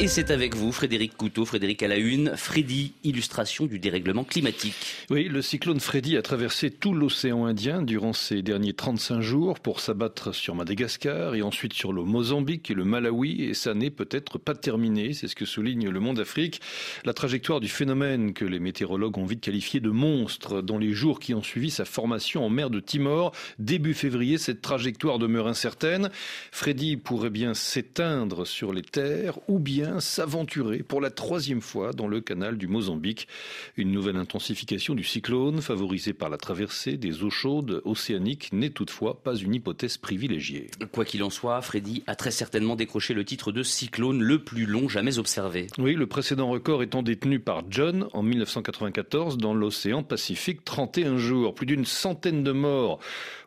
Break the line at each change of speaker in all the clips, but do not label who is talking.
Et c'est avec vous, Frédéric Couteau, Frédéric à la une, Freddy, illustration du dérèglement climatique.
Oui, le cyclone Freddy a traversé tout l'océan Indien durant ces derniers 35 jours pour s'abattre sur Madagascar et ensuite sur le Mozambique et le Malawi et ça n'est peut-être pas terminé, c'est ce que souligne le Monde Afrique. La trajectoire du phénomène que les météorologues ont envie de qualifier de monstre dans les jours qui ont suivi sa formation en mer de Timor, début février, cette trajectoire demeure incertaine. Freddy pourrait bien s'éteindre sur les terres ou bien s'aventurer pour la troisième fois dans le canal du Mozambique. Une nouvelle intensification du cyclone, favorisée par la traversée des eaux chaudes océaniques, n'est toutefois pas une hypothèse privilégiée.
Quoi qu'il en soit, Freddy a très certainement décroché le titre de cyclone le plus long jamais observé.
Oui, le précédent record étant détenu par John en 1994 dans l'océan Pacifique, 31 jours, plus d'une centaine de morts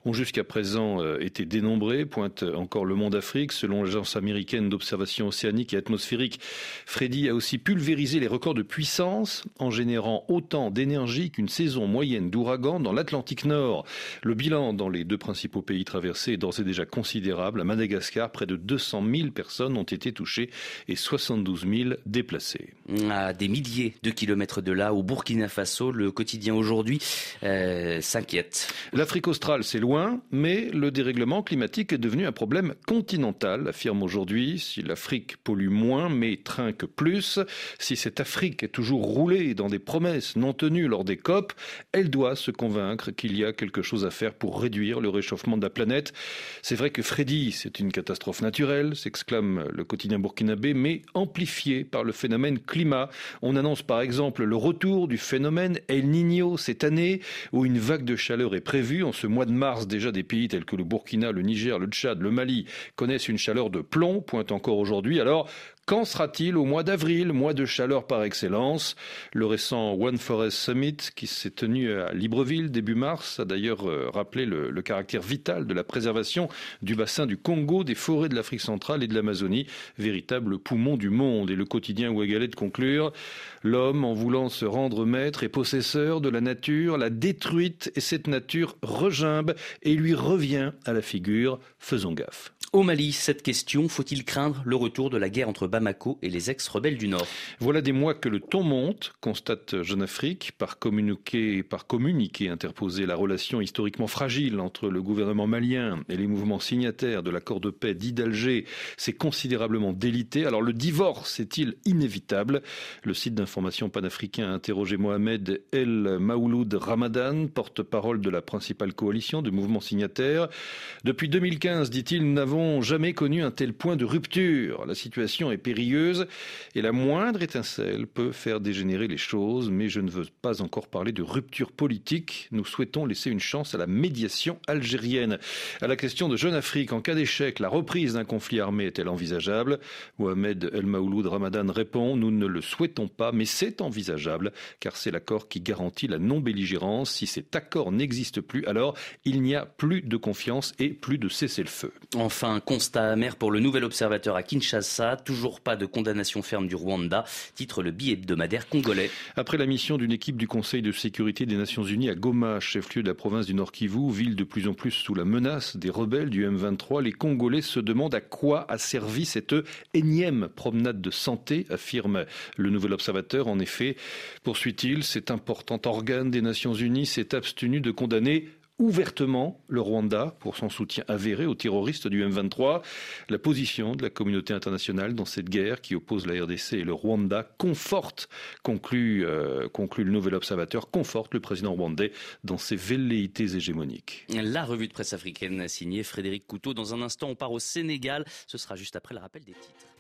ont jusqu'à présent euh, été dénombrés, pointe encore le Monde Afrique. Selon l'agence américaine d'observation océanique et atmosphérique, Freddy a aussi pulvérisé les records de puissance en générant autant d'énergie qu'une saison moyenne d'ouragan dans l'Atlantique Nord. Le bilan dans les deux principaux pays traversés est d'ores et déjà considérable. À Madagascar, près de 200 000 personnes ont été touchées et 72 000 déplacées.
À des milliers de kilomètres de là, au Burkina Faso, le quotidien aujourd'hui euh, s'inquiète.
L'Afrique australe, c'est mais le dérèglement climatique est devenu un problème continental, affirme aujourd'hui. Si l'Afrique pollue moins, mais trinque plus, si cette Afrique est toujours roulée dans des promesses non tenues lors des COP, elle doit se convaincre qu'il y a quelque chose à faire pour réduire le réchauffement de la planète. C'est vrai que Freddy, c'est une catastrophe naturelle, s'exclame le quotidien burkinabé, mais amplifiée par le phénomène climat. On annonce par exemple le retour du phénomène El Niño cette année, où une vague de chaleur est prévue en ce mois de mars déjà des pays tels que le Burkina, le Niger, le Tchad, le Mali connaissent une chaleur de plomb, pointe encore aujourd'hui. Alors, Qu'en sera-t-il au mois d'avril, mois de chaleur par excellence Le récent One Forest Summit, qui s'est tenu à Libreville début mars, a d'ailleurs euh, rappelé le, caractère vital de la préservation du bassin du Congo, des forêts de l'Afrique centrale et de l'Amazonie, véritable poumon du monde. Et le quotidien Ouagalais de conclure, l'homme, en voulant se rendre maître et possesseur de la nature, l'a détruite et cette nature regimbe et lui revient à la figure. Faisons gaffe.
Au Mali, cette question, faut-il craindre le retour de la guerre entre Bamako et les ex-rebelles du Nord?
Voilà des mois que le ton monte, constate Jeune Afrique, par communiqué, par communiqué interposé la relation historiquement fragile entre le gouvernement malien et les mouvements signataires de l'accord de paix dit d'Alger s'est considérablement délité. Alors le divorce est-il inévitable? Le site d'information panafricain a interrogé Mohamed El Maouloud Ramadan, porte-parole de la principale coalition de mouvements signataires. Depuis 2015, dit-il, nous n'avons jamais connu un tel point de rupture. La situation est périlleuse et la moindre étincelle peut faire dégénérer les choses, mais je ne veux pas encore parler de rupture politique. Nous souhaitons laisser une chance à la médiation algérienne. À la question de Jeune Afrique, en cas d'échec, la reprise d'un conflit armé est-elle envisageable? Mohamed El Maouloud Ramadan répond Nous ne le souhaitons pas, mais c'est envisageable, car c'est l'accord qui garantit la non-belligérance. Si cet accord n'existe plus, alors il n'y a plus de confiance et plus de cessez-le-feu.
Enfin, un constat amer pour le nouvel observateur à Kinshasa. Toujours pas de condamnation ferme du Rwanda, titre le billet hebdomadaire congolais.
Après la mission d'une équipe du Conseil de sécurité des Nations Unies à Goma, chef-lieu de la province du Nord Kivu, ville de plus en plus sous la menace des rebelles du M23, les Congolais se demandent à quoi a servi cette énième promenade de santé, affirme le nouvel observateur. En effet, poursuit-il, cet important organe des Nations Unies s'est abstenu de condamner ouvertement le Rwanda pour son soutien avéré aux terroristes du M23. La position de la communauté internationale dans cette guerre qui oppose la RDC et le Rwanda conforte, conclut, euh, conclut le nouvel observateur, conforte le président rwandais dans ses velléités hégémoniques.
La revue de presse africaine signée Frédéric Couteau. Dans un instant, on part au Sénégal. Ce sera juste après le rappel des titres.